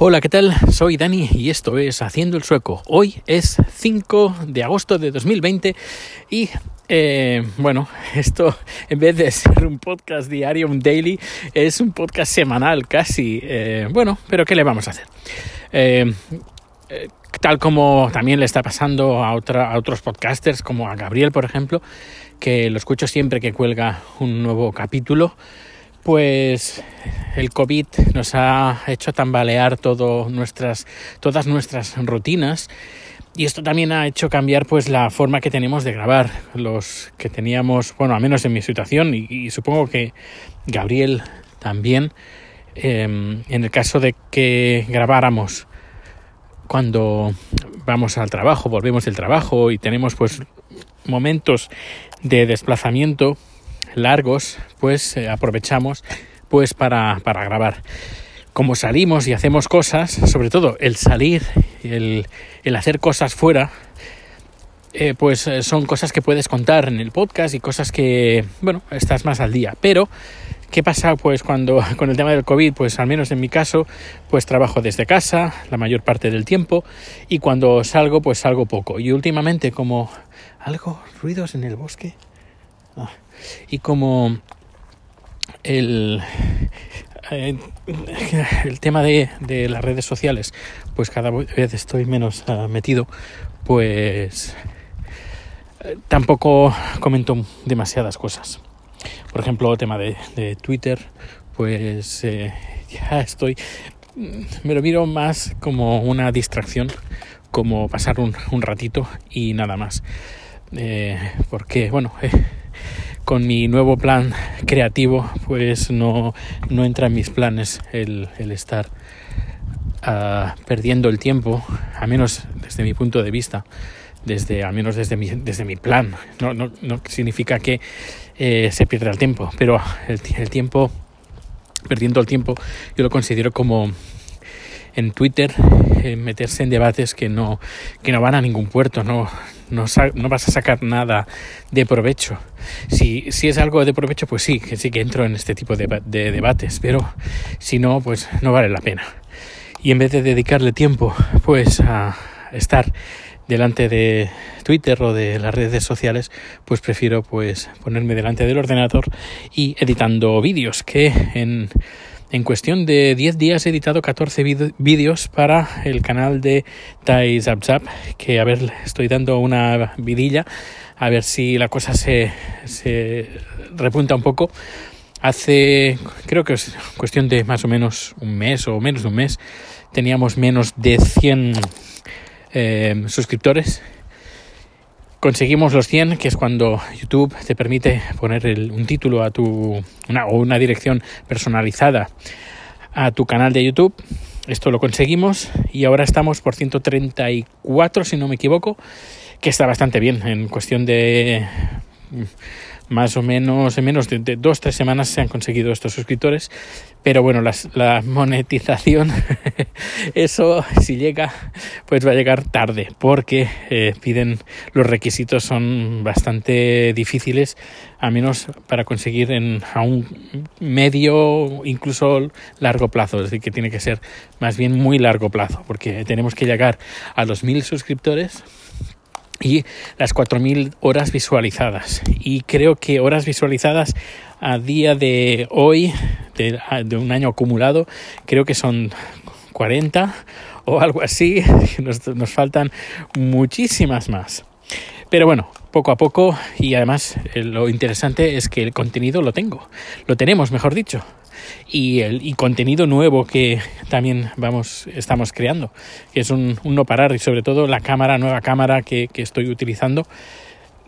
Hola, ¿qué tal? Soy Dani y esto es Haciendo el Sueco. Hoy es 5 de agosto de 2020 y eh, bueno, esto en vez de ser un podcast diario, un daily, es un podcast semanal casi. Eh, bueno, pero ¿qué le vamos a hacer? Eh, tal como también le está pasando a, otra, a otros podcasters, como a Gabriel, por ejemplo, que lo escucho siempre que cuelga un nuevo capítulo pues el COVID nos ha hecho tambalear todo nuestras, todas nuestras rutinas y esto también ha hecho cambiar pues la forma que tenemos de grabar. Los que teníamos, bueno, al menos en mi situación y, supongo que Gabriel también, em, en el caso de que grabáramos cuando vamos al trabajo, volvemos del trabajo y tenemos pues momentos de desplazamiento largos, pues eh, aprovechamos pues para, para grabar. Como salimos y hacemos cosas, sobre todo el salir, el, el hacer cosas fuera, eh, pues eh, son cosas que puedes contar en el podcast y cosas que, bueno, estás más al día. Pero, ¿qué pasa pues cuando con el tema del COVID? Pues al menos en mi caso, pues trabajo desde casa la mayor parte del tiempo y cuando salgo, pues salgo poco. Y últimamente como algo, ruidos en el bosque. Ah, y como el, eh, el tema de, de, las redes sociales, pues cada vez estoy menos uh, metido, pues eh, tampoco comento demasiadas cosas. Por ejemplo, el tema de, de Twitter, pues eh, ya estoy, me lo miro más como una distracción, como pasar un, un ratito y nada más. Porque, bueno, con mi nuevo plan creativo, pues no, no entra en mis planes el, estar uh, perdiendo el tiempo, a menos desde mi punto de vista, desde, al menos desde mi, desde mi plan. No, no, no significa que eh, se pierda el tiempo, pero el, el tiempo, perdiendo el tiempo, yo lo considero como en Twitter eh, meterse en debates que no, que no van a ningún puerto, no, no, vas a sacar nada de provecho. Si, es algo de provecho, pues sí, que sí que entro en este tipo de, de debates, pero si no, pues no vale la pena. Y en vez de dedicarle tiempo, pues a estar delante de Twitter o de las redes sociales, pues prefiero pues ponerme delante del ordenador y editando vídeos que en en cuestión de 10 días he editado 14 vídeos para el canal de Tai Zap Zap, que a ver, estoy dando una vidilla, a ver si la cosa se, se repunta un poco. Hace, creo que es cuestión de más o menos un mes o menos de un mes, teníamos menos de 100 eh, suscriptores conseguimos los 100, que es cuando YouTube te permite poner el, un título a tu una, o una dirección personalizada a tu canal de YouTube. Esto lo conseguimos y ahora estamos por 134, si no me equivoco, que está bastante bien en cuestión de más o menos en menos de, de dos tres semanas se han conseguido estos suscriptores. Pero bueno las, la monetización eso si llega pues va a llegar tarde porque eh, piden los requisitos son bastante difíciles a menos para conseguir en a un medio incluso largo plazo. Es decir que tiene que ser más bien muy largo plazo porque tenemos que llegar a los mil suscriptores y las 4.000 horas visualizadas. Y creo que horas visualizadas a día de hoy, de, de, un año acumulado, creo que son 40 o algo así. Nos, nos faltan muchísimas más. Pero bueno, poco a poco y además eh, lo interesante es que el contenido lo tengo, lo tenemos, mejor dicho, y el y contenido nuevo que también vamos estamos creando, que es un, no parar y sobre todo la cámara, nueva cámara que, que estoy utilizando.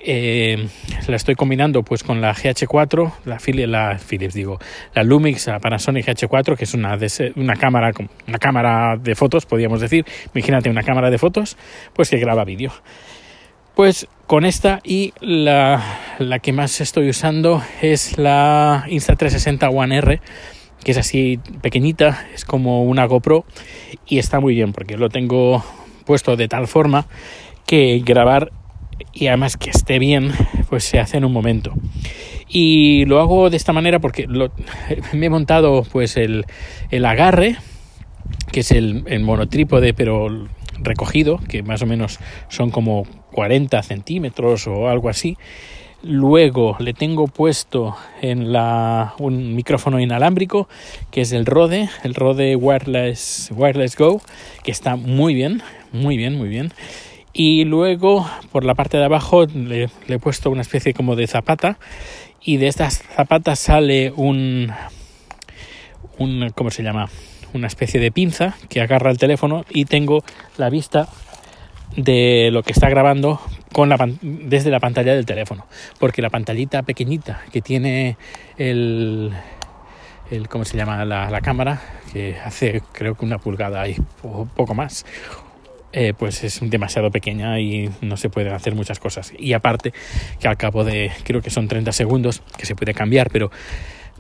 Eh, la estoy combinando pues con la GH4, la, Philips digo, la Lumix, la Panasonic GH4, que es una, una cámara, una cámara de fotos, podríamos decir. Imagínate una cámara de fotos, pues que graba vídeo. Pues con esta y la, la, que más estoy usando es la Insta360 One R, que es así pequeñita, es como una GoPro y está muy bien porque lo tengo puesto de tal forma que grabar y además que esté bien, pues se hace en un momento. Y lo hago de esta manera porque lo, me he montado pues el, el agarre que es el, el monotrípode, pero recogido, que más o menos son como 40 centímetros o algo así. Luego le tengo puesto en la, un micrófono inalámbrico que es el Rode, el Rode Wireless, Wireless Go, que está muy bien, muy bien, muy bien. Y luego por la parte de abajo le, le he puesto una especie como de zapata y de estas zapatas sale un, un ¿cómo se llama? Una especie de pinza que agarra el teléfono y tengo la vista de lo que está grabando desde la pantalla del teléfono. Porque la pantallita pequeñita que tiene el, ¿cómo se llama? La, la, cámara, que hace creo que una pulgada y poco más, eh, pues es demasiado pequeña y no se pueden hacer muchas cosas. Y aparte que al cabo de, creo que son 30 segundos, que se puede cambiar, pero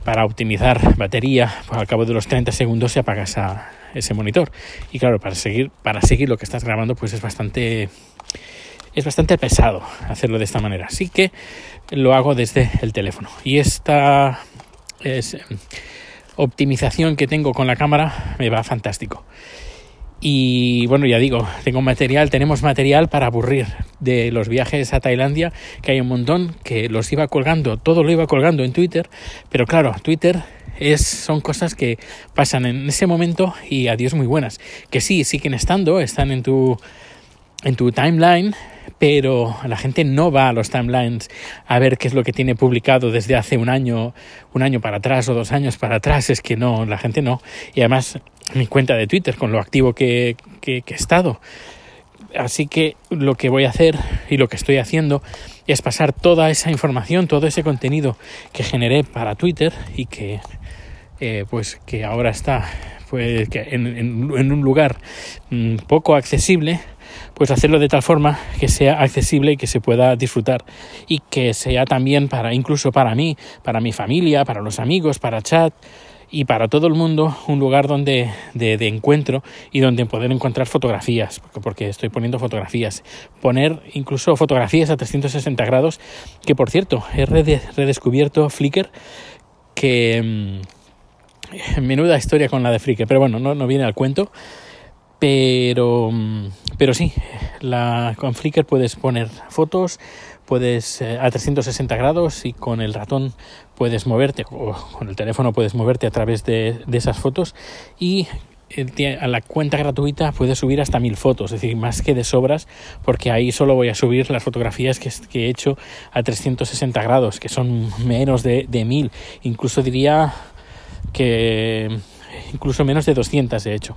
para optimizar batería, pues al cabo de los 30 segundos se apaga ese monitor. Y claro, para seguir, para seguir lo que estás grabando, pues es bastante es bastante pesado hacerlo de esta manera. Así que lo hago desde el teléfono. Y esta es, optimización que tengo con la cámara me va fantástico. Y bueno, ya digo, tengo material, tenemos material para aburrir de los viajes a Tailandia, que hay un montón, que los iba colgando, todo lo iba colgando en Twitter, pero claro, Twitter es, son cosas que pasan en ese momento y adiós muy buenas. Que sí, siguen estando, están en tu, en tu timeline, pero la gente no va a los timelines a ver qué es lo que tiene publicado desde hace un año, un año para atrás o dos años para atrás. Es que no, la gente no. Y además, mi cuenta de Twitter, con lo activo que, que, he estado. Así que lo que voy a hacer y lo que estoy haciendo es pasar toda esa información, todo ese contenido que generé para Twitter y que eh, pues que ahora está pues que en, en, en, un lugar mm, poco accesible pues hacerlo de tal forma que sea accesible y que se pueda disfrutar. Y que sea también para incluso para mí, para mi familia, para los amigos, para chat y para todo el mundo un lugar donde de, encuentro y donde poder encontrar fotografías porque, estoy poniendo fotografías. Poner incluso fotografías a 360 grados que por cierto he redescubierto Flickr que mmm, menuda historia con la de Flickr pero bueno no, no viene al cuento pero, pero sí, la, con Flickr puedes poner fotos, puedes eh, a 360 grados y con el ratón puedes moverte o con el teléfono puedes moverte a través de, de esas fotos y eh, a la cuenta gratuita puedes subir hasta mil fotos, es decir, más que de sobras, porque ahí solo voy a subir las fotografías que, que he hecho a 360 grados, que son menos de, de mil, incluso diría que incluso menos de 200 he hecho.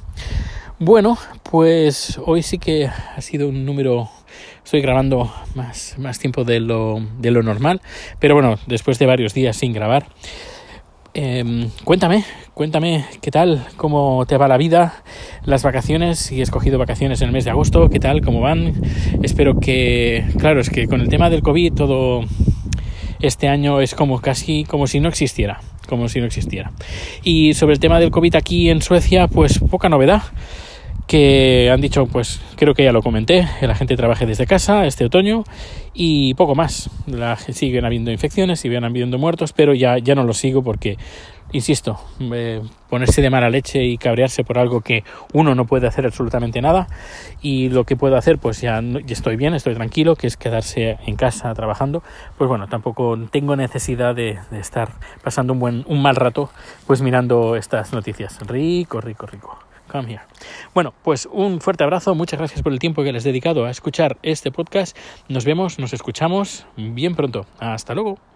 Bueno, pues hoy sí que ha sido un número. Estoy grabando más, más tiempo de lo, de lo normal, pero bueno, después de varios días sin grabar. Eh, cuéntame, cuéntame qué tal, cómo te va la vida, las vacaciones, si he escogido vacaciones en el mes de agosto, qué tal, cómo van. Espero que, claro, es que con el tema del COVID todo este año es como casi como si no existiera, como si no existiera. Y sobre el tema del COVID aquí en Suecia, pues poca novedad que han dicho, pues creo que ya lo comenté, que la gente trabaje desde casa este otoño y poco más. La, siguen habiendo infecciones, siguen habiendo muertos, pero ya, ya no lo sigo porque, insisto, eh, ponerse de mala leche y cabrearse por algo que uno no puede hacer absolutamente nada y lo que puedo hacer, pues ya, ya estoy bien, estoy tranquilo, que es quedarse en casa trabajando, pues bueno, tampoco tengo necesidad de, de estar pasando un, buen, un mal rato pues mirando estas noticias. Rico, rico, rico. Bueno, pues un fuerte abrazo, muchas gracias por el tiempo que les he dedicado a escuchar este podcast. Nos vemos, nos escuchamos bien pronto. Hasta luego.